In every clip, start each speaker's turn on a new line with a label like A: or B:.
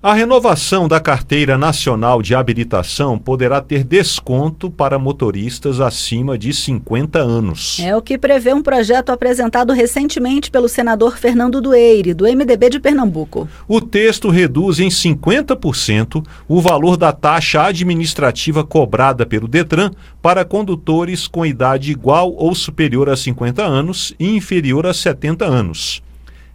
A: A renovação da Carteira Nacional de Habilitação poderá ter desconto para motoristas acima de 50 anos.
B: É o que prevê um projeto apresentado recentemente pelo senador Fernando Dueire, do MDB de Pernambuco.
A: O texto reduz em 50% o valor da taxa administrativa cobrada pelo Detran para condutores com idade igual ou superior a 50 anos e inferior a 70 anos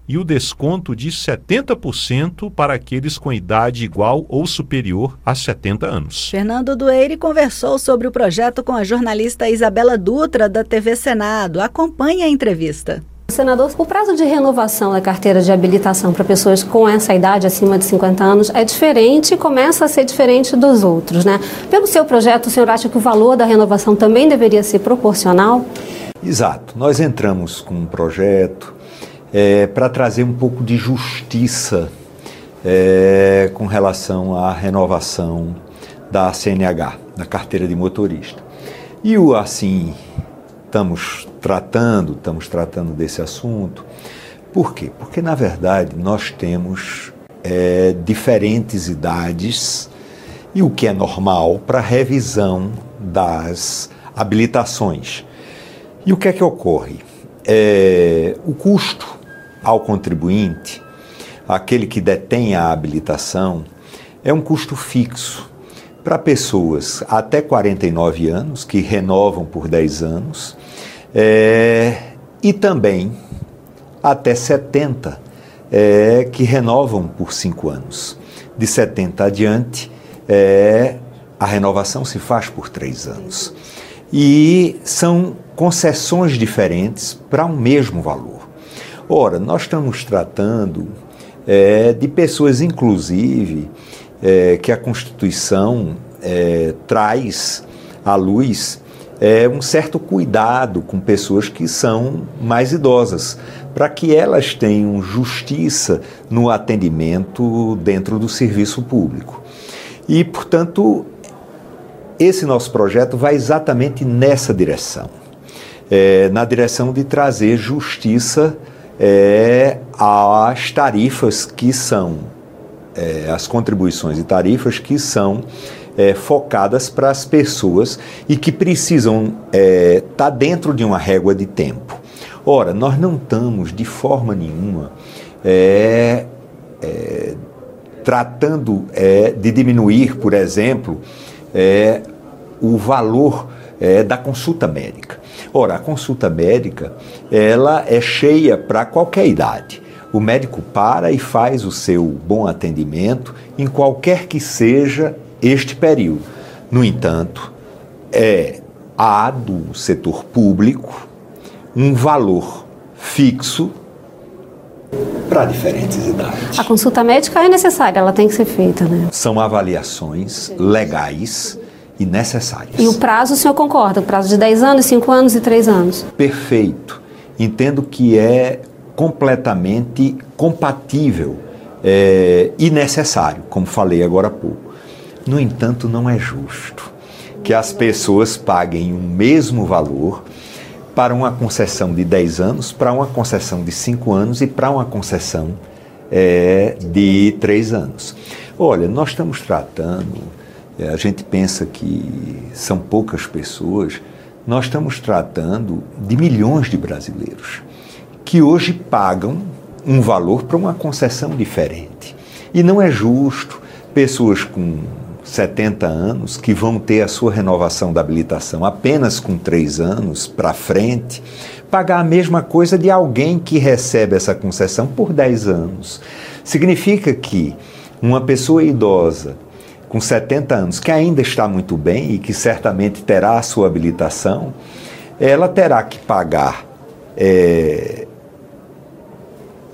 A: e o desconto de 70% para aqueles com idade igual ou superior a 70 anos.
B: Fernando Dueire conversou sobre o projeto com a jornalista Isabela Dutra, da TV Senado. Acompanhe a entrevista.
C: Senador, o prazo de renovação da carteira de habilitação para pessoas com essa idade acima de 50 anos é diferente e começa a ser diferente dos outros, né? Pelo seu projeto, o senhor acha que o valor da renovação também deveria ser proporcional?
D: Exato. Nós entramos com um projeto é, para trazer um pouco de justiça é, com relação à renovação da CNH, da carteira de motorista. E o assim, estamos tratando, estamos tratando desse assunto. Por quê? Porque, na verdade, nós temos é, diferentes idades e o que é normal para revisão das habilitações. E o que é que ocorre? É, o custo ao contribuinte, aquele que detém a habilitação, é um custo fixo para pessoas até 49 anos, que renovam por 10 anos, é, e também até 70, é, que renovam por 5 anos. De 70 adiante, é, a renovação se faz por 3 anos. E são concessões diferentes para um mesmo valor. Ora, nós estamos tratando é, de pessoas, inclusive, é, que a Constituição é, traz à luz é, um certo cuidado com pessoas que são mais idosas, para que elas tenham justiça no atendimento dentro do serviço público. E, portanto, esse nosso projeto vai exatamente nessa direção é, na direção de trazer justiça é, as tarifas que são, é, as contribuições e tarifas que são é, focadas para as pessoas e que precisam estar é, tá dentro de uma régua de tempo. Ora, nós não estamos de forma nenhuma é, é, tratando é, de diminuir, por exemplo, o valor da consulta médica. Ora, a consulta médica, ela é cheia para qualquer idade. O médico para e faz o seu bom atendimento em qualquer que seja este período. No entanto, é há do setor público um valor fixo para diferentes idades.
C: A consulta médica é necessária, ela tem que ser feita, né?
D: São avaliações legais e necessárias.
C: E o prazo, o senhor concorda? O prazo de 10 anos, 5 anos e 3 anos?
D: Perfeito. Entendo que é completamente compatível é, e necessário, como falei agora há pouco. No entanto, não é justo que as pessoas paguem o mesmo valor para uma concessão de 10 anos, para uma concessão de 5 anos e para uma concessão é, de 3 anos. Olha, nós estamos tratando a gente pensa que são poucas pessoas, nós estamos tratando de milhões de brasileiros que hoje pagam um valor para uma concessão diferente. E não é justo pessoas com 70 anos que vão ter a sua renovação da habilitação apenas com 3 anos para frente, pagar a mesma coisa de alguém que recebe essa concessão por 10 anos. Significa que uma pessoa idosa com 70 anos, que ainda está muito bem e que certamente terá a sua habilitação, ela terá que pagar é,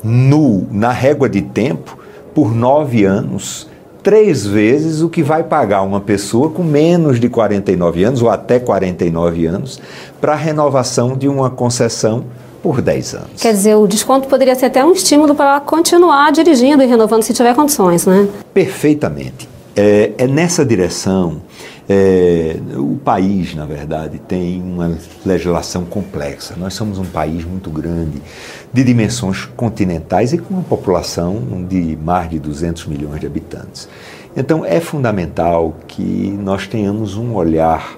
D: no, na régua de tempo por nove anos, três vezes o que vai pagar uma pessoa com menos de 49 anos ou até 49 anos para a renovação de uma concessão por 10 anos.
C: Quer dizer, o desconto poderia ser até um estímulo para ela continuar dirigindo e renovando se tiver condições, né?
D: Perfeitamente. É, é nessa direção É, o país, na verdade, tem uma legislação complexa. Nós somos um país muito grande, de dimensões continentais e com uma população de mais de 200 milhões de habitantes. Então, é fundamental que nós tenhamos um olhar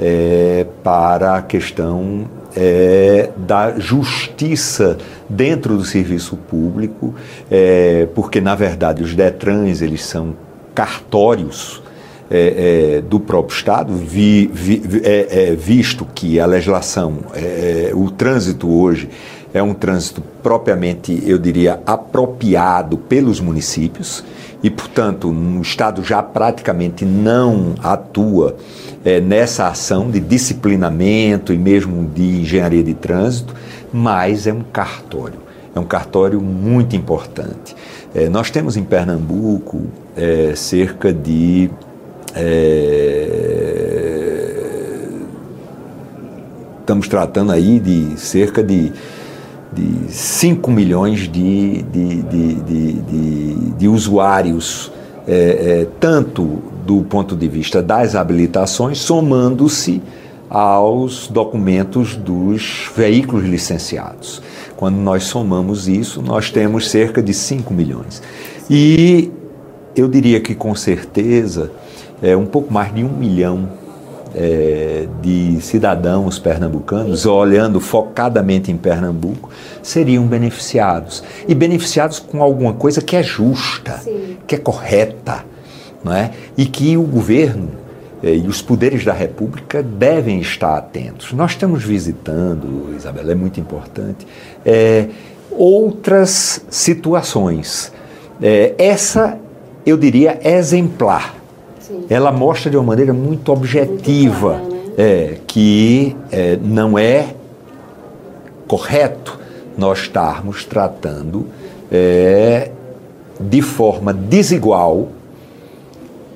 D: é, para a questão é, da justiça dentro do serviço público, é, porque na verdade os DETRANs eles são cartórios é, é, do próprio Estado, vi, vi, é, é, visto que a legislação, é, o trânsito hoje é um trânsito propriamente, eu diria, apropriado pelos municípios e, portanto, o Estado já praticamente não atua é, nessa ação de disciplinamento e mesmo de engenharia de trânsito, mas é um cartório. É um cartório muito importante. É, nós temos em Pernambuco é, cerca de é, estamos tratando aí de cerca de, de 5 milhões de, de, de, de usuários, é, é, tanto do ponto de vista das habilitações, somando-se aos documentos dos veículos licenciados. Quando nós somamos isso, nós temos cerca de 5 milhões. E eu diria que com certeza é, um pouco mais de um milhão é, de cidadãos pernambucanos, olhando focadamente em Pernambuco, seriam beneficiados. E beneficiados com alguma coisa que é justa, Sim. que é correta, não é? e que o governo e os poderes da República devem estar atentos. Nós estamos visitando, Isabela, é muito importante, é, outras situações. É, essa, eu diria, exemplar ela mostra de uma maneira muito objetiva muito clara, né? é, que é, não é correto nós estarmos tratando é, de forma desigual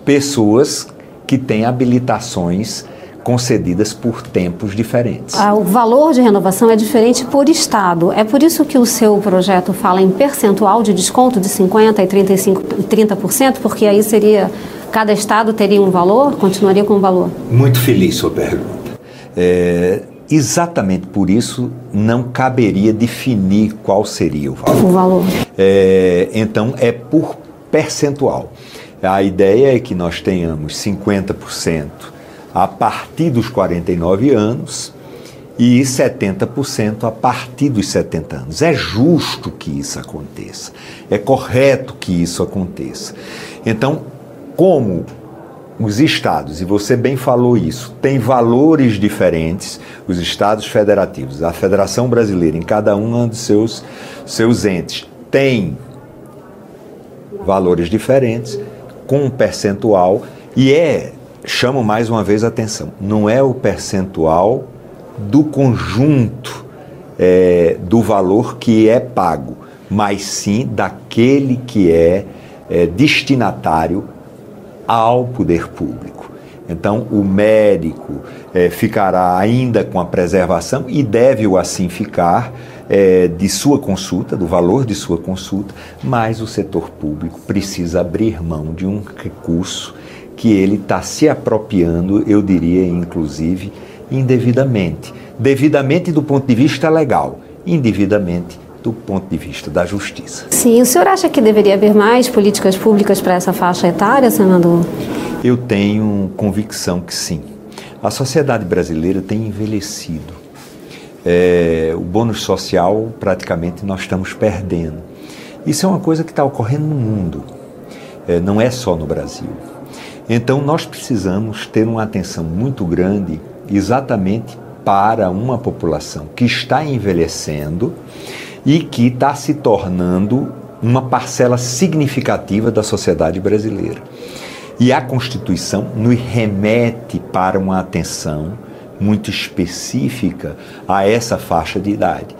D: pessoas que têm habilitações concedidas por tempos diferentes.
C: Ah, o valor de renovação é diferente por estado. É por isso que o seu projeto fala em percentual de desconto de 50% e 35, 30%, porque aí seria Cada estado teria um valor? Continuaria com um valor?
D: Muito feliz sua pergunta. É, exatamente por isso não caberia definir qual seria o valor.
C: O valor.
D: É, então é por percentual. A ideia é que nós tenhamos 50% a partir dos 49 anos e 70% a partir dos 70 anos. É justo que isso aconteça. É correto que isso aconteça. Então, como os estados, e você bem falou isso, têm valores diferentes, os estados federativos, a Federação Brasileira, em cada um dos seus, seus entes, tem valores diferentes, com um percentual, e é, chamo mais uma vez a atenção, não é o percentual do conjunto é, do valor que é pago, mas sim daquele que é, é destinatário ao poder público. Então, o médico é, ficará ainda com a preservação e deve-o assim ficar é, de sua consulta, do valor de sua consulta, mas o setor público precisa abrir mão de um recurso que ele está se apropriando, eu diria, inclusive, indevidamente. Devidamente do ponto de vista legal, indevidamente do ponto de vista da justiça.
C: Sim, o senhor acha que deveria haver mais políticas públicas para essa faixa etária, senador?
D: Eu tenho convicção que sim. A sociedade brasileira tem envelhecido. É, o bônus social, praticamente, nós estamos perdendo. Isso é uma coisa que está ocorrendo no mundo, é, não é só no Brasil. Então, nós precisamos ter uma atenção muito grande exatamente para uma população que está envelhecendo e que está se tornando uma parcela significativa da sociedade brasileira. E a Constituição nos remete para uma atenção muito específica a essa faixa de idade.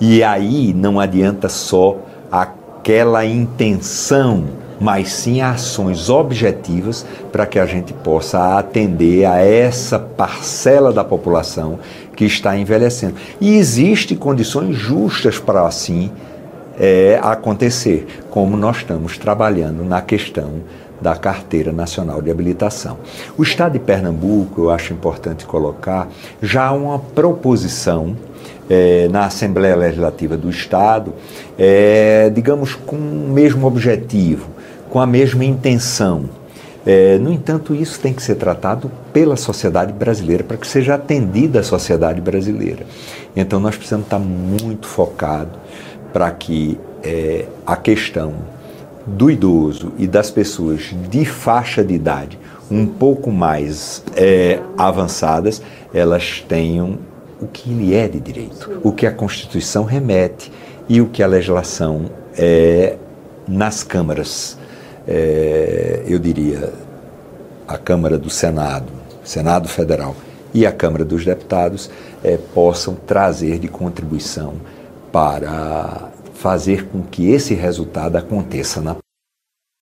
D: E aí não adianta só aquela intenção, mas sim ações objetivas para que a gente possa atender a essa parcela da população que está envelhecendo. E existem condições justas para assim é, acontecer, como nós estamos trabalhando na questão da Carteira Nacional de Habilitação. O Estado de Pernambuco, eu acho importante colocar, já há uma proposição é, na Assembleia Legislativa do Estado, é, digamos, com o mesmo objetivo, com a mesma intenção. É, no entanto, isso tem que ser tratado pela sociedade brasileira, para que seja atendida a sociedade brasileira. Então, nós precisamos estar muito focados para que é, a questão do idoso e das pessoas de faixa de idade um pouco mais é, avançadas, elas tenham o que lhe é de direito, o que a Constituição remete e o que a legislação é nas câmaras, é, eu diria, a Câmara do Senado, Senado Federal e a Câmara dos Deputados é, possam trazer de contribuição para fazer com que esse resultado aconteça na